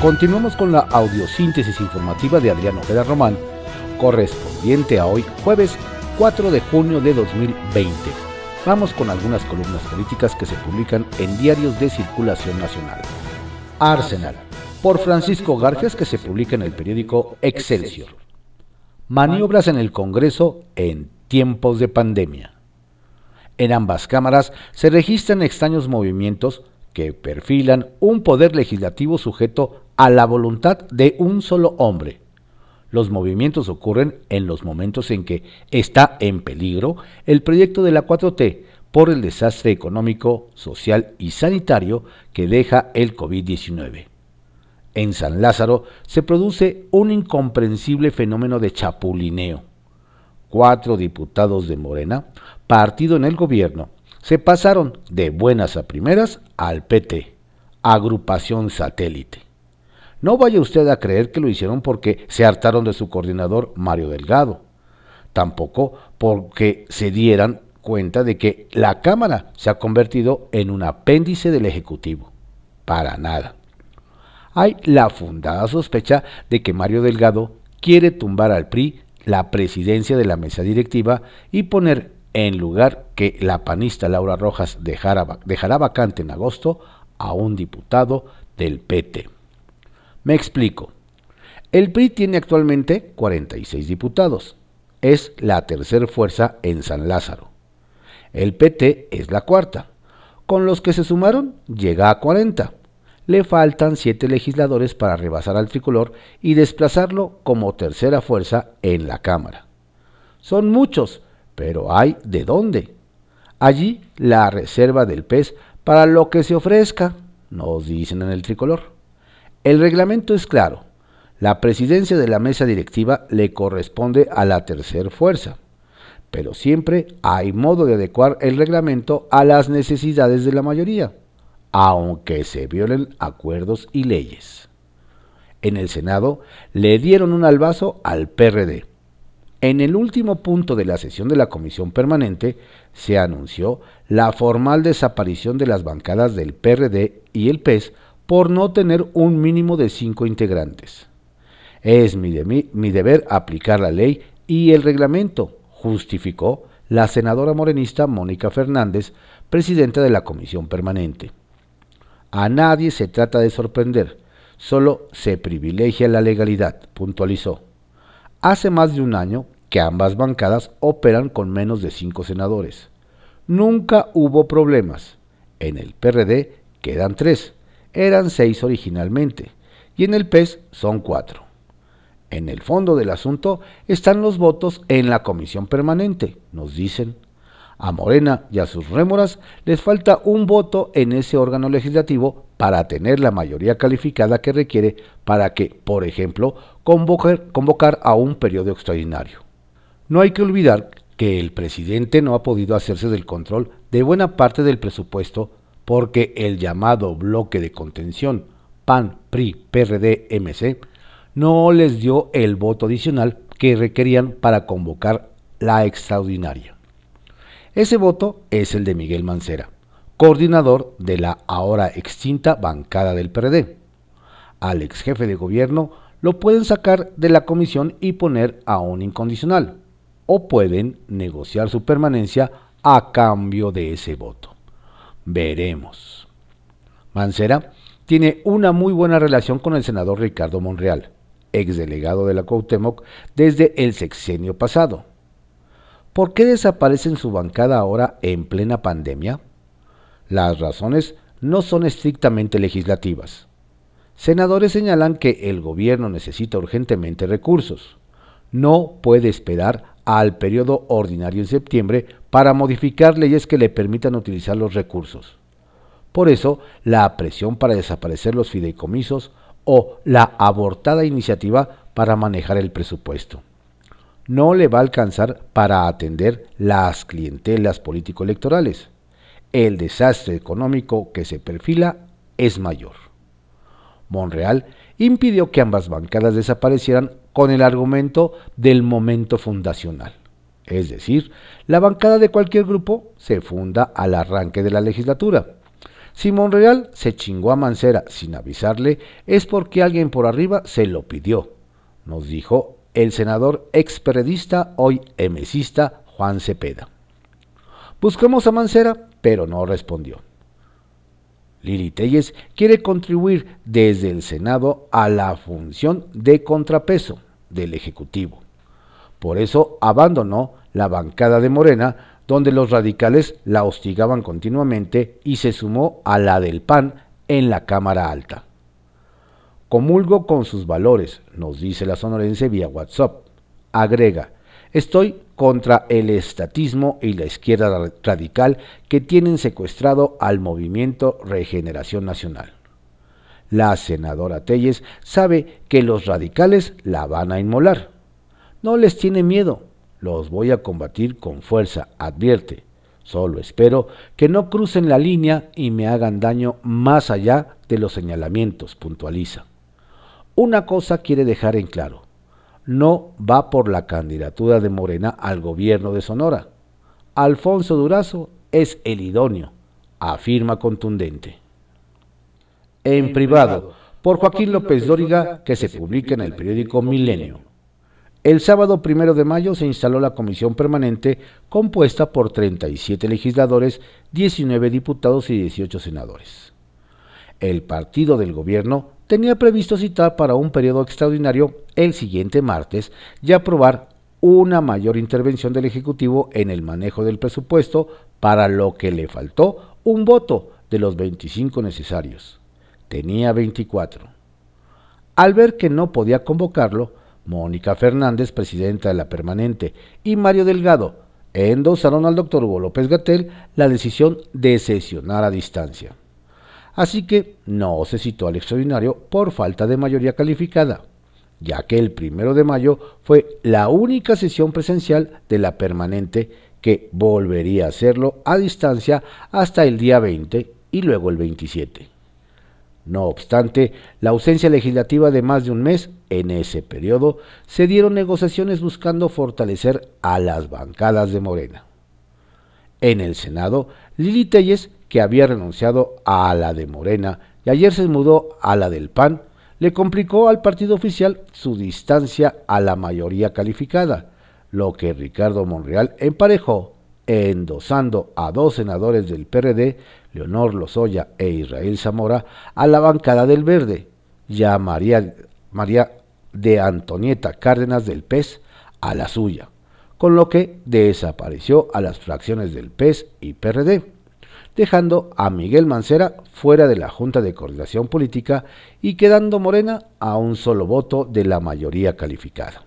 Continuamos con la audiosíntesis informativa de Adrián Ojeda Román, correspondiente a hoy, jueves 4 de junio de 2020. Vamos con algunas columnas políticas que se publican en diarios de circulación nacional. Arsenal, por Francisco Garfias, que se publica en el periódico Excelsior. Maniobras en el Congreso en tiempos de pandemia. En ambas cámaras se registran extraños movimientos que perfilan un poder legislativo sujeto a la voluntad de un solo hombre. Los movimientos ocurren en los momentos en que está en peligro el proyecto de la 4T por el desastre económico, social y sanitario que deja el COVID-19. En San Lázaro se produce un incomprensible fenómeno de chapulineo. Cuatro diputados de Morena, partido en el gobierno, se pasaron de buenas a primeras al PT, agrupación satélite. No vaya usted a creer que lo hicieron porque se hartaron de su coordinador Mario Delgado. Tampoco porque se dieran cuenta de que la Cámara se ha convertido en un apéndice del Ejecutivo. Para nada. Hay la fundada sospecha de que Mario Delgado quiere tumbar al PRI la presidencia de la mesa directiva y poner en lugar que la panista Laura Rojas dejará vacante en agosto a un diputado del PT. Me explico. El PRI tiene actualmente 46 diputados. Es la tercera fuerza en San Lázaro. El PT es la cuarta. Con los que se sumaron, llega a 40. Le faltan siete legisladores para rebasar al tricolor y desplazarlo como tercera fuerza en la Cámara. Son muchos, pero hay de dónde. Allí la reserva del pez para lo que se ofrezca, nos dicen en el tricolor. El reglamento es claro. La presidencia de la mesa directiva le corresponde a la tercera fuerza, pero siempre hay modo de adecuar el reglamento a las necesidades de la mayoría, aunque se violen acuerdos y leyes. En el Senado le dieron un albazo al PRD. En el último punto de la sesión de la Comisión Permanente se anunció la formal desaparición de las bancadas del PRD y el PES por no tener un mínimo de cinco integrantes. Es mi, mi, deber aplicar la ley y el reglamento, justificó la senadora morenista Mónica Fernández, presidenta de la Comisión Permanente. A nadie se trata de sorprender, solo se privilegia la legalidad, puntualizó. Hace más de un año que ambas bancadas operan con menos de cinco senadores. Nunca hubo problemas. En el PRD quedan tres, eran seis originalmente, y en el PES son cuatro. En el fondo del asunto están los votos en la comisión permanente, nos dicen. A Morena y a sus rémoras les falta un voto en ese órgano legislativo para tener la mayoría calificada que requiere para que, por ejemplo, convocar, a un periodo extraordinario. No hay que olvidar que el presidente no ha podido hacerse del control de buena parte del presupuesto porque el llamado bloque de contención PAN, PRI, PRD, MC no les dio el voto adicional que requerían para convocar la extraordinaria. Ese voto es el de Miguel Mancera, coordinador de la ahora extinta bancada del PRD. Al ex jefe de gobierno lo pueden sacar de la comisión y poner a un incondicional, o pueden negociar su permanencia a cambio de ese voto. Veremos. Mancera tiene una muy buena relación con el senador Ricardo Monreal, exdelegado de la Cuauhtémoc desde el sexenio pasado. ¿Por qué desaparece en su bancada ahora en plena pandemia? Las razones no son estrictamente legislativas. Senadores señalan que el gobierno necesita urgentemente recursos. No puede esperar al periodo ordinario en septiembre para modificar leyes que le permitan utilizar los recursos. Por eso, la presión para desaparecer los fideicomisos o la abortada iniciativa para manejar el presupuesto. No le va a alcanzar para atender las clientelas político-electorales. El desastre económico que se perfila es mayor. Monreal impidió que ambas bancadas desaparecieran con el argumento del momento fundacional. Es decir, la bancada de cualquier grupo se funda al arranque de la legislatura. Si Monreal se chingó a Mancera sin avisarle, es porque alguien por arriba se lo pidió, nos dijo el senador experedista, hoy emesista, Juan Cepeda. Buscamos a Mancera, pero no respondió. Lili Telles quiere contribuir desde el Senado a la función de contrapeso del Ejecutivo. Por eso abandonó la bancada de Morena, donde los radicales la hostigaban continuamente y se sumó a la del PAN en la Cámara Alta. Comulgo con sus valores, nos dice la sonorense vía WhatsApp. Agrega, estoy contra el estatismo y la izquierda radical que tienen secuestrado al movimiento Regeneración Nacional. La senadora Telles sabe que los radicales la van a inmolar. No les tiene miedo, los voy a combatir con fuerza, advierte. Solo espero que no crucen la línea y me hagan daño más allá de los señalamientos, puntualiza. Una cosa quiere dejar en claro no va por la candidatura de Morena al gobierno de Sonora. Alfonso Durazo es el idóneo, afirma contundente. En privado, por Joaquín López Dóriga, que se publica en el periódico Milenio. El sábado primero de mayo se instaló la comisión permanente compuesta por 37 legisladores, 19 diputados y 18 senadores. El partido del gobierno tenía previsto citar para un periodo extraordinario el siguiente martes y aprobar una mayor intervención del Ejecutivo en el manejo del presupuesto, para lo que le faltó un voto de los 25 necesarios. Tenía 24. Al ver que no podía convocarlo, Mónica Fernández, presidenta de la permanente, y Mario Delgado endosaron al doctor Hugo López Gatel la decisión de sesionar a distancia así que no se citó al extraordinario por falta de mayoría calificada, ya que el primero de mayo fue la única sesión presencial de la permanente que volvería a hacerlo a distancia hasta el día 20 y luego el 27. No obstante, la ausencia legislativa de más de un mes, en ese periodo se dieron negociaciones buscando fortalecer a las bancadas de Morena. En el Senado, Lili Telles que había renunciado a la de Morena y ayer se mudó a la del PAN, le complicó al partido oficial su distancia a la mayoría calificada, lo que Ricardo Monreal emparejó endosando a dos senadores del PRD, Leonor Lozoya e Israel Zamora, a la bancada del Verde, y a María, María de Antonieta Cárdenas del PES a la suya, con lo que desapareció a las fracciones del PES y PRD dejando a Miguel Mancera fuera de la Junta de Coordinación Política y quedando Morena a un solo voto de la mayoría calificada.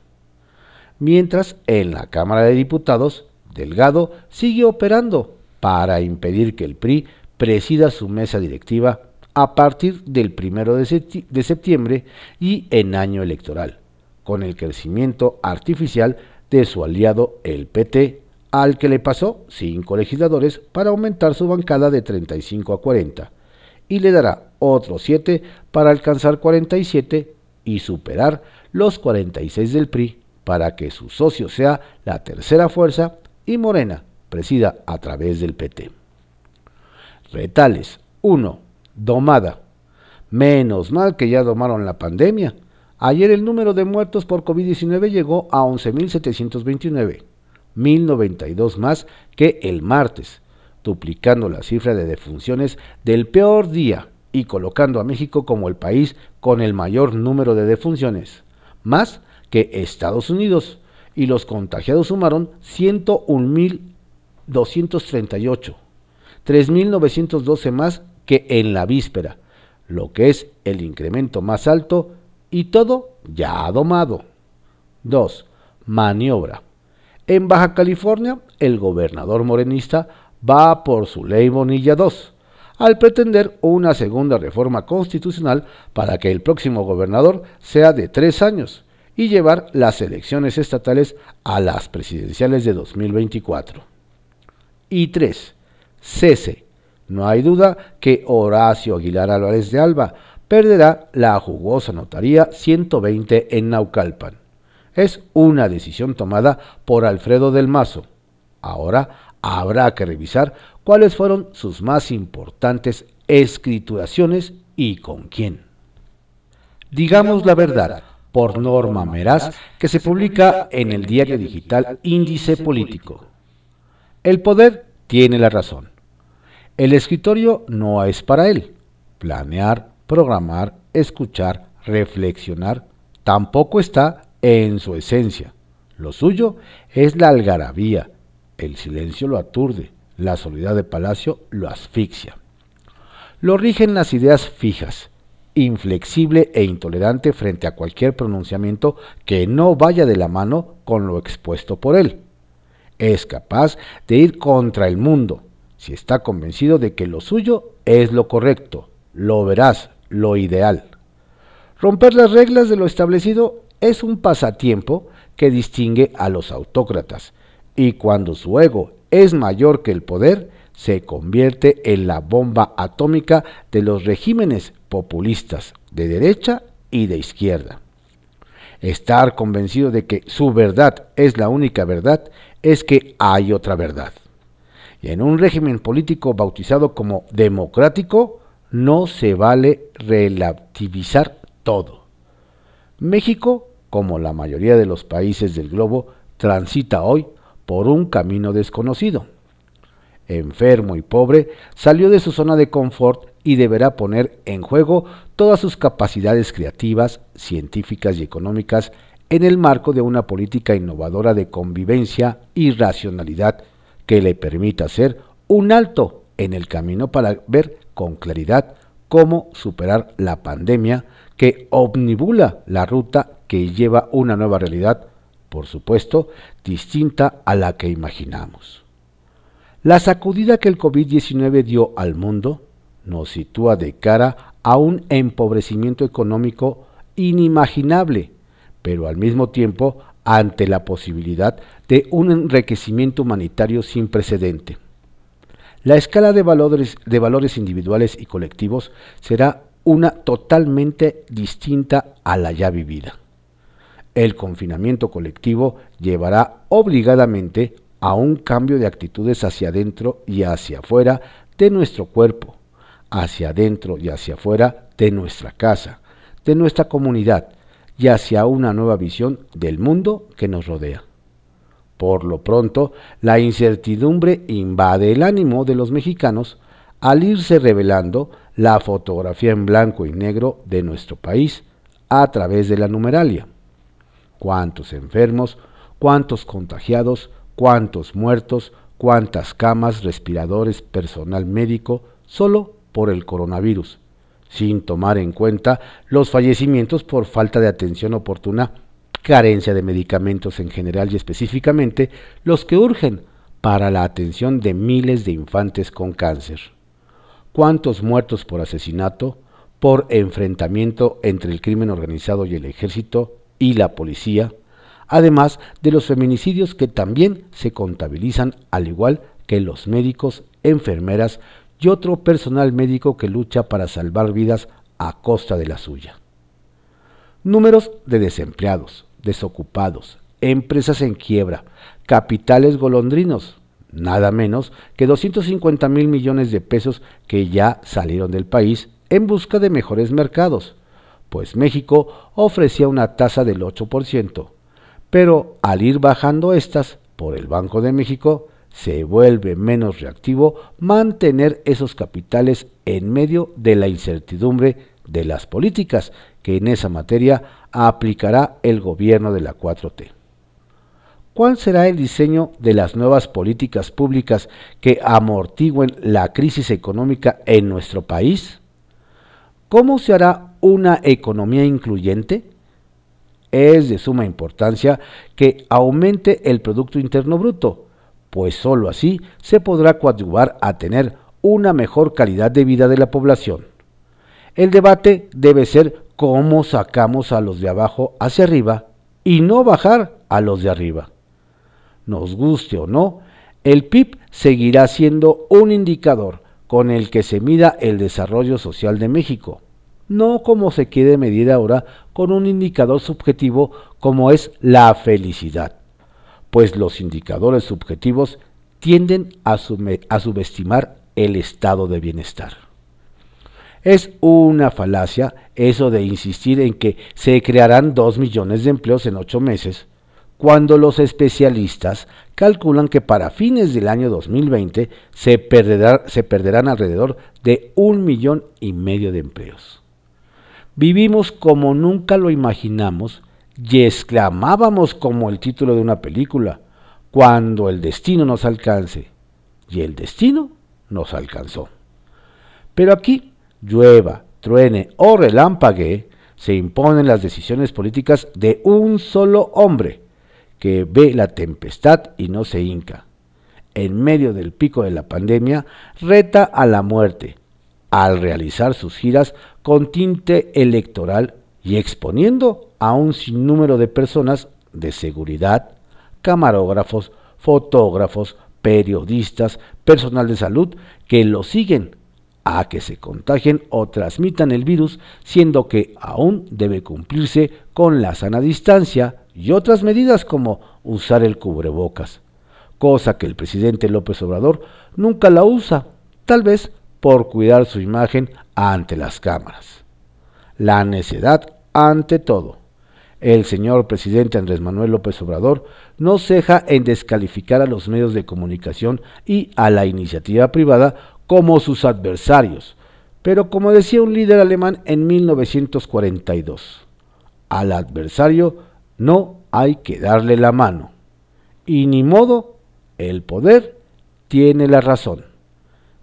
Mientras en la Cámara de Diputados, Delgado sigue operando para impedir que el PRI presida su mesa directiva a partir del primero de septiembre y en año electoral, con el crecimiento artificial de su aliado el PT al que le pasó cinco legisladores para aumentar su bancada de 35 a 40, y le dará otros siete para alcanzar 47 y superar los 46 del PRI para que su socio sea la tercera fuerza y Morena presida a través del PT. Retales 1. Domada. Menos mal que ya domaron la pandemia. Ayer el número de muertos por COVID-19 llegó a 11.729 1092 más que el martes, duplicando la cifra de defunciones del peor día y colocando a México como el país con el mayor número de defunciones, más que Estados Unidos, y los contagiados sumaron 101.238, 3.912 más que en la víspera, lo que es el incremento más alto y todo ya domado. 2. Maniobra. En Baja California, el gobernador morenista va por su ley Bonilla II, al pretender una segunda reforma constitucional para que el próximo gobernador sea de tres años y llevar las elecciones estatales a las presidenciales de 2024. Y 3. Cese. No hay duda que Horacio Aguilar Álvarez de Alba perderá la jugosa notaría 120 en Naucalpan es una decisión tomada por Alfredo del Mazo. Ahora habrá que revisar cuáles fueron sus más importantes escrituraciones y con quién. Digamos la verdad, por Norma Meraz, que se publica en el diario digital Índice Político. El poder tiene la razón. El escritorio no es para él. Planear, programar, escuchar, reflexionar, tampoco está en su esencia. Lo suyo es la algarabía. El silencio lo aturde, la soledad de palacio lo asfixia. Lo rigen las ideas fijas, inflexible e intolerante frente a cualquier pronunciamiento que no vaya de la mano con lo expuesto por él. Es capaz de ir contra el mundo, si está convencido de que lo suyo es lo correcto, lo veraz, lo ideal. Romper las reglas de lo establecido es un pasatiempo que distingue a los autócratas, y cuando su ego es mayor que el poder, se convierte en la bomba atómica de los regímenes populistas de derecha y de izquierda. Estar convencido de que su verdad es la única verdad es que hay otra verdad. Y en un régimen político bautizado como democrático, no se vale relativizar todo. México, como la mayoría de los países del globo, transita hoy por un camino desconocido. Enfermo y pobre, salió de su zona de confort y deberá poner en juego todas sus capacidades creativas, científicas y económicas en el marco de una política innovadora de convivencia y racionalidad que le permita hacer un alto en el camino para ver con claridad cómo superar la pandemia que omnibula la ruta que lleva una nueva realidad, por supuesto, distinta a la que imaginamos. La sacudida que el COVID-19 dio al mundo nos sitúa de cara a un empobrecimiento económico inimaginable, pero al mismo tiempo ante la posibilidad de un enriquecimiento humanitario sin precedente. La escala de valores, de valores individuales y colectivos será una totalmente distinta a la ya vivida. El confinamiento colectivo llevará obligadamente a un cambio de actitudes hacia adentro y hacia afuera de nuestro cuerpo, hacia adentro y hacia afuera de nuestra casa, de nuestra comunidad y hacia una nueva visión del mundo que nos rodea. Por lo pronto, la incertidumbre invade el ánimo de los mexicanos al irse revelando la fotografía en blanco y negro de nuestro país a través de la numeralia. ¿Cuántos enfermos? ¿Cuántos contagiados? cuántos muertos, cuántas camas, respiradores, personal médico, solo por el coronavirus, sin tomar en cuenta los fallecimientos por falta de atención oportuna, carencia de medicamentos en general y específicamente los que urgen para la atención de miles de infantes con cáncer. ¿Cuántos muertos por asesinato, por enfrentamiento entre el crimen organizado y el ejército y la policía? además de los feminicidios que también se contabilizan al igual que los médicos, enfermeras y otro personal médico que lucha para salvar vidas a costa de la suya. Números de desempleados, desocupados, empresas en quiebra, capitales golondrinos, nada menos que 250 mil millones de pesos que ya salieron del país en busca de mejores mercados, pues México ofrecía una tasa del 8%, pero al ir bajando estas por el Banco de México, se vuelve menos reactivo mantener esos capitales en medio de la incertidumbre de las políticas que en esa materia aplicará el gobierno de la 4T. ¿Cuál será el diseño de las nuevas políticas públicas que amortiguen la crisis económica en nuestro país? ¿Cómo se hará una economía incluyente? es de suma importancia que aumente el Producto Interno Bruto, pues sólo así se podrá coadyuvar a tener una mejor calidad de vida de la población. El debate debe ser cómo sacamos a los de abajo hacia arriba y no bajar a los de arriba. Nos guste o no, el PIB seguirá siendo un indicador con el que se mida el desarrollo social de México no como se quiere medir ahora con un indicador subjetivo como es la felicidad, pues los indicadores subjetivos tienden a, subestimar el estado de bienestar. Es una falacia eso de insistir en que se crearán 2 millones de empleos en ocho meses, cuando los especialistas calculan que para fines del año 2020 se, se perderán alrededor de un millón y medio de empleos. Vivimos como nunca lo imaginamos y exclamábamos como el título de una película, cuando el destino nos alcance. Y el destino nos alcanzó. Pero aquí, llueva, truene o relámpague, se imponen las decisiones políticas de un solo hombre, que ve la tempestad y no se hinca. En medio del pico de la pandemia, reta a la muerte, al realizar sus giras con tinte electoral y exponiendo a un sinnúmero de personas de seguridad, camarógrafos, fotógrafos, periodistas, personal de salud que lo siguen a que se contagien o transmitan el virus, siendo que aún debe cumplirse con la sana distancia y otras medidas como usar el cubrebocas, cosa que el presidente López Obrador nunca la usa, tal vez por cuidar su imagen ante las cámaras. La necedad ante todo. El señor presidente Andrés Manuel López Obrador no ceja en descalificar a los medios de comunicación y a la iniciativa privada como sus adversarios, pero como decía un líder alemán en 1942, al adversario no hay que darle la mano. Y ni modo, el poder tiene la razón.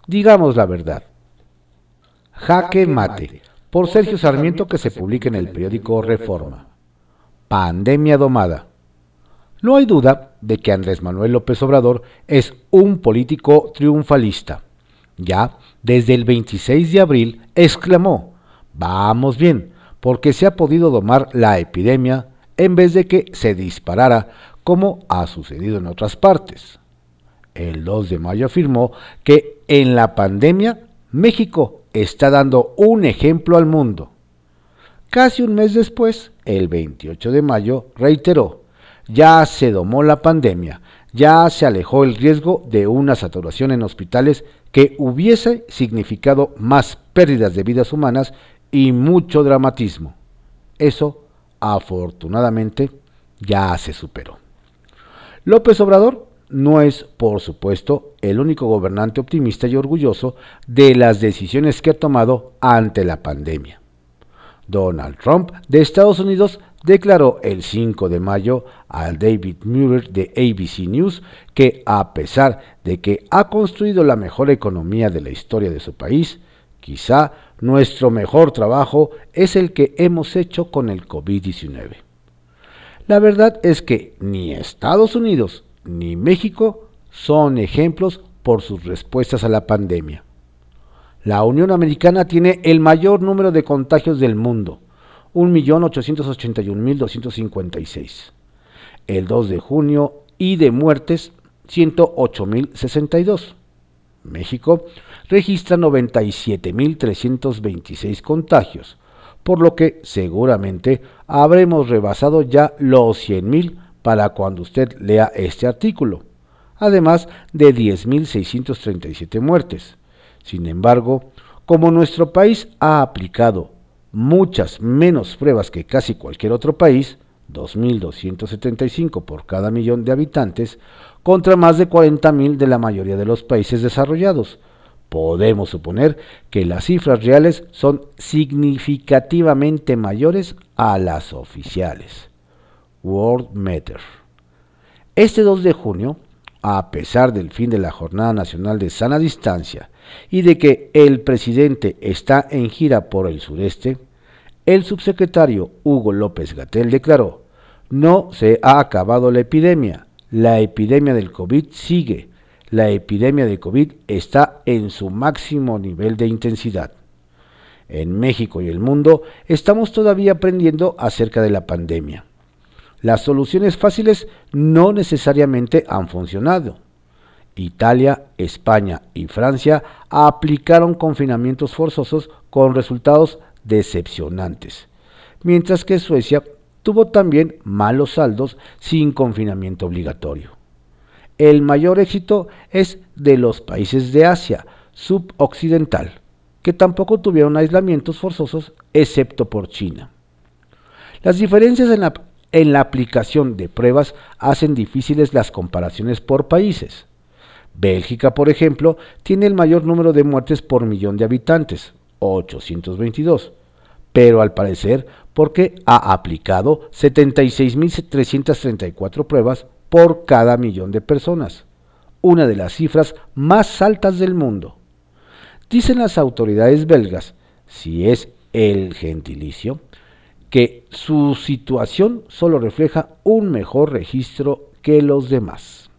Digamos la verdad. Jaque Mate, por Sergio Sarmiento que se publica en el periódico Reforma. Pandemia domada. No hay duda de que Andrés Manuel López Obrador es un político triunfalista. Ya desde el 26 de abril exclamó, vamos bien, porque se ha podido domar la epidemia en vez de que se disparara como ha sucedido en otras partes. El 2 de mayo afirmó que en la pandemia México está dando un ejemplo al mundo. Casi un mes después, el 28 de mayo, reiteró, ya se domó la pandemia, ya se alejó el riesgo de una saturación en hospitales que hubiese significado más pérdidas de vidas humanas y mucho dramatismo. Eso, afortunadamente, ya se superó. López Obrador no es, por supuesto, el único gobernante optimista y orgulloso de las decisiones que ha tomado ante la pandemia. Donald Trump de Estados Unidos declaró el 5 de mayo al David Muir de ABC News que a pesar de que ha construido la mejor economía de la historia de su país, quizá nuestro mejor trabajo es el que hemos hecho con el COVID-19. La verdad es que ni Estados Unidos ni México son ejemplos por sus respuestas a la pandemia. La Unión Americana tiene el mayor número de contagios del mundo, 1.881.256. El 2 de junio y de muertes, 108.062. México registra 97.326 contagios, por lo que seguramente habremos rebasado ya los 100.000 para cuando usted lea este artículo, además de 10.637 muertes. Sin embargo, como nuestro país ha aplicado muchas menos pruebas que casi cualquier otro país, 2.275 por cada millón de habitantes, contra más de 40.000 de la mayoría de los países desarrollados. Podemos suponer que las cifras reales son significativamente mayores a las oficiales. World Matter. Este 2 de junio, a pesar del fin de la Jornada Nacional de Sana Distancia y de que el presidente está en gira por el sureste, el subsecretario Hugo López Gatel declaró, no se ha acabado la epidemia, la epidemia del COVID sigue, la epidemia de COVID está en su máximo nivel de intensidad. En México y el mundo estamos todavía aprendiendo acerca de la pandemia. Las soluciones fáciles no necesariamente han funcionado. Italia, España y Francia aplicaron confinamientos forzosos con resultados decepcionantes, mientras que Suecia tuvo también malos saldos sin confinamiento obligatorio. El mayor éxito es de los países de Asia suboccidental, que tampoco tuvieron aislamientos forzosos, excepto por China. Las diferencias en la, en la aplicación de pruebas hacen difíciles las comparaciones por países. Bélgica, por ejemplo, tiene el mayor número de muertes por millón de habitantes, 822, pero al parecer porque ha aplicado 76.334 pruebas por cada millón de personas, una de las cifras más altas del mundo. Dicen las autoridades belgas, si es el gentilicio, que su situación solo refleja un mejor registro que los demás.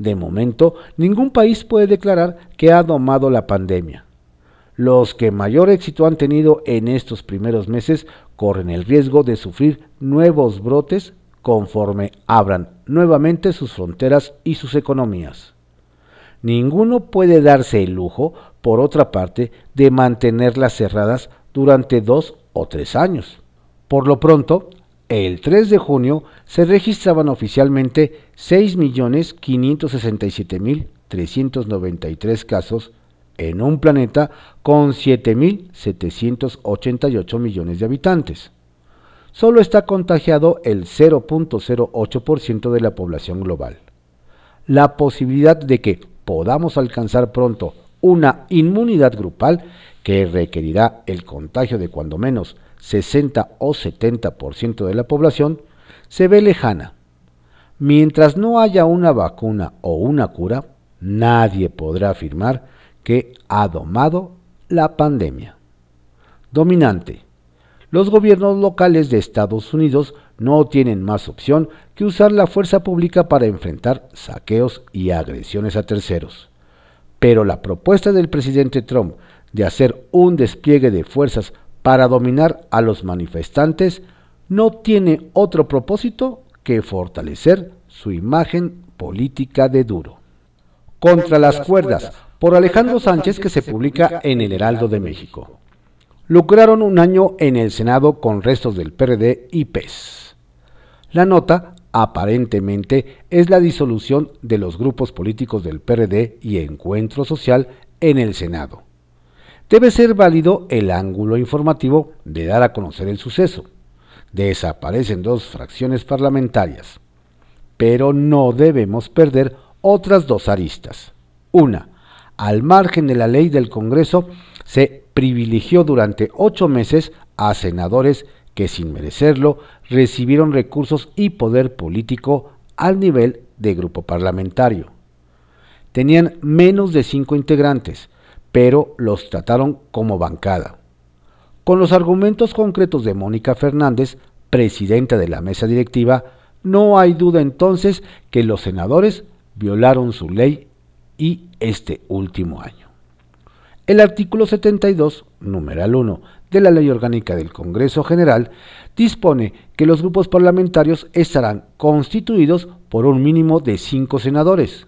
De momento, ningún país puede declarar que ha domado la pandemia. Los que mayor éxito han tenido en estos primeros meses corren el riesgo de sufrir nuevos brotes conforme abran nuevamente sus fronteras y sus economías. Ninguno puede darse el lujo, por otra parte, de mantenerlas cerradas durante dos o tres años. Por lo pronto, el 3 de junio se registraban oficialmente 6.567.393 casos en un planeta con 7.788 millones de habitantes. Solo está contagiado el 0.08% de la población global. La posibilidad de que podamos alcanzar pronto una inmunidad grupal que requerirá el contagio de cuando menos 60 o 70% de la población, se ve lejana. Mientras no haya una vacuna o una cura, nadie podrá afirmar que ha domado la pandemia. Dominante. Los gobiernos locales de Estados Unidos no tienen más opción que usar la fuerza pública para enfrentar saqueos y agresiones a terceros. Pero la propuesta del presidente Trump de hacer un despliegue de fuerzas para dominar a los manifestantes no tiene otro propósito que fortalecer su imagen política de duro. Contra las cuerdas, por Alejandro Sánchez, que se publica en el Heraldo de México. Lucraron un año en el Senado con restos del PRD y PES. La nota, aparentemente, es la disolución de los grupos políticos del PRD y Encuentro Social en el Senado debe ser válido el ángulo informativo de dar a conocer el suceso. Desaparecen dos fracciones parlamentarias, pero no debemos perder otras dos aristas. Una, al margen de la ley del Congreso, se privilegió durante ocho meses a senadores que sin merecerlo recibieron recursos y poder político al nivel de grupo parlamentario. Tenían menos de cinco integrantes, pero los trataron como bancada. Con los argumentos concretos de Mónica Fernández, presidenta de la mesa directiva, no hay duda entonces que los senadores violaron su ley y este último año. El artículo 72, numeral 1, de la Ley Orgánica del Congreso General dispone que los grupos parlamentarios estarán constituidos por un mínimo de cinco senadores,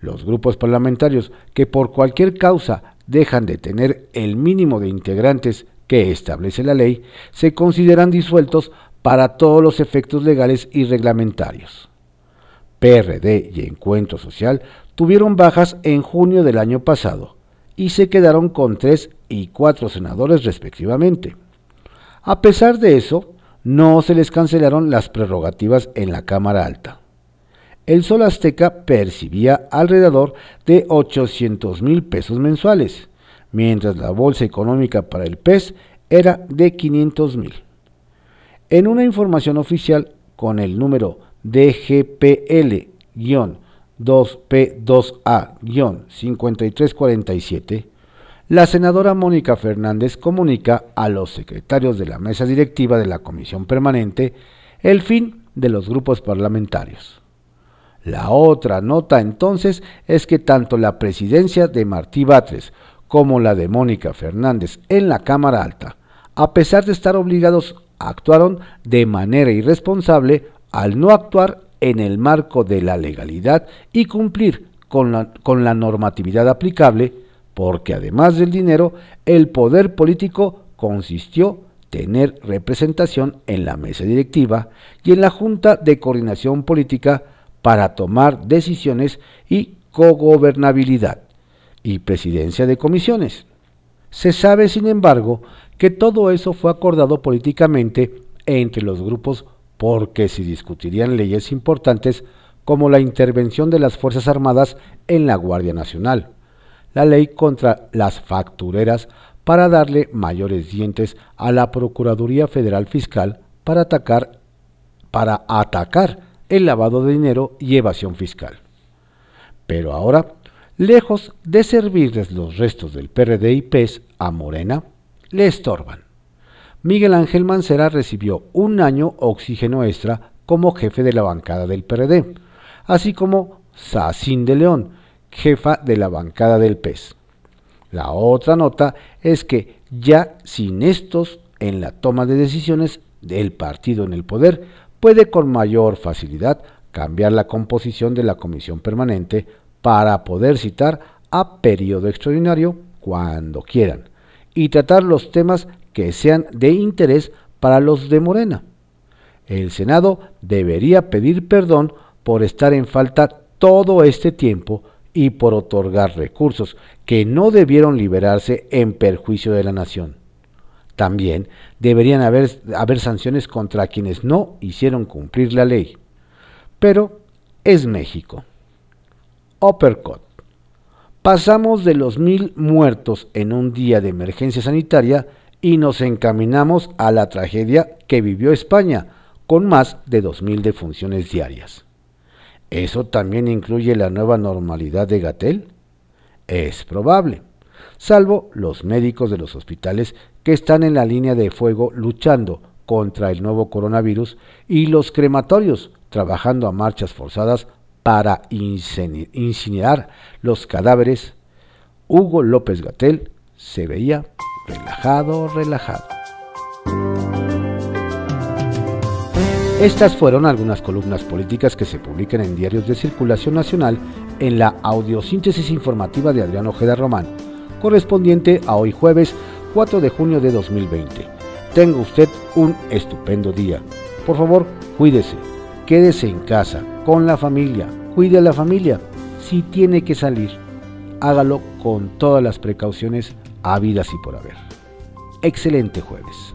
los grupos parlamentarios que por cualquier causa dejan de tener el mínimo de integrantes que establece la ley, se consideran disueltos para todos los efectos legales y reglamentarios. PRD y Encuentro Social tuvieron bajas en junio del año pasado y se quedaron con tres y cuatro senadores respectivamente. A pesar de eso, no se les cancelaron las prerrogativas en la Cámara Alta el Sol Azteca percibía alrededor de 800 mil pesos mensuales, mientras la bolsa económica para el PES era de 500 mil. En una información oficial con el número DGPL-2P2A-5347, la senadora Mónica Fernández comunica a los secretarios de la mesa directiva de la Comisión Permanente el fin de los grupos parlamentarios. La otra nota entonces es que tanto la presidencia de Martí Batres como la de Mónica Fernández en la Cámara Alta, a pesar de estar obligados, actuaron de manera irresponsable al no actuar en el marco de la legalidad y cumplir con la, con la normatividad aplicable, porque además del dinero, el poder político consistió tener representación en la mesa directiva y en la Junta de Coordinación Política para tomar decisiones y cogobernabilidad y presidencia de comisiones. Se sabe, sin embargo, que todo eso fue acordado políticamente entre los grupos porque se discutirían leyes importantes como la intervención de las Fuerzas Armadas en la Guardia Nacional, la ley contra las factureras para darle mayores dientes a la Procuraduría Federal Fiscal para atacar, para atacar el lavado de dinero y evasión fiscal. Pero ahora, lejos de servirles los restos del PRD y PES a Morena, le estorban. Miguel Ángel Mancera recibió un año oxígeno extra como jefe de la bancada del PRD, así como Sacín de León, jefa de la bancada del PES. La otra nota es que ya sin estos en la toma de decisiones del partido en el poder, puede con mayor facilidad cambiar la composición de la comisión permanente para poder citar a periodo extraordinario cuando quieran y tratar los temas que sean de interés para los de Morena. El Senado debería pedir perdón por estar en falta todo este tiempo y por otorgar recursos que no debieron liberarse en perjuicio de la nación. También deberían haber, haber sanciones contra quienes no hicieron cumplir la ley. Pero es México. Uppercut. Pasamos de los mil muertos en un día de emergencia sanitaria y nos encaminamos a la tragedia que vivió España, con más de dos mil defunciones diarias. ¿Eso también incluye la nueva normalidad de Gatel? Es probable, salvo los médicos de los hospitales que están en la línea de fuego luchando contra el nuevo coronavirus y los crematorios trabajando a marchas forzadas para incinerar los cadáveres, Hugo López Gatel se veía relajado, relajado. Estas fueron algunas columnas políticas que se publican en diarios de circulación nacional en la audiosíntesis informativa de Adrián Ojeda Román, correspondiente a hoy jueves 4 de junio de 2020. Tenga usted un estupendo día. Por favor, cuídese, quédese en casa, con la familia, cuide a la familia. Si tiene que salir, hágalo con todas las precauciones habidas y por haber. Excelente jueves.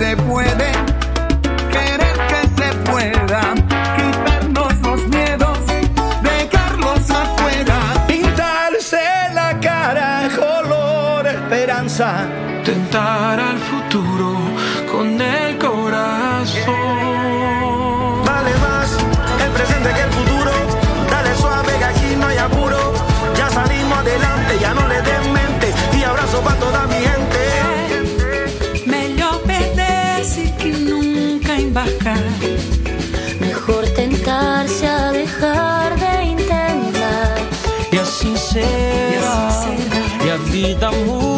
se puede, querer que se pueda, quitarnos los miedos, dejarlos afuera, pintarse la cara color esperanza, tentar al futuro será. Y a vida muda,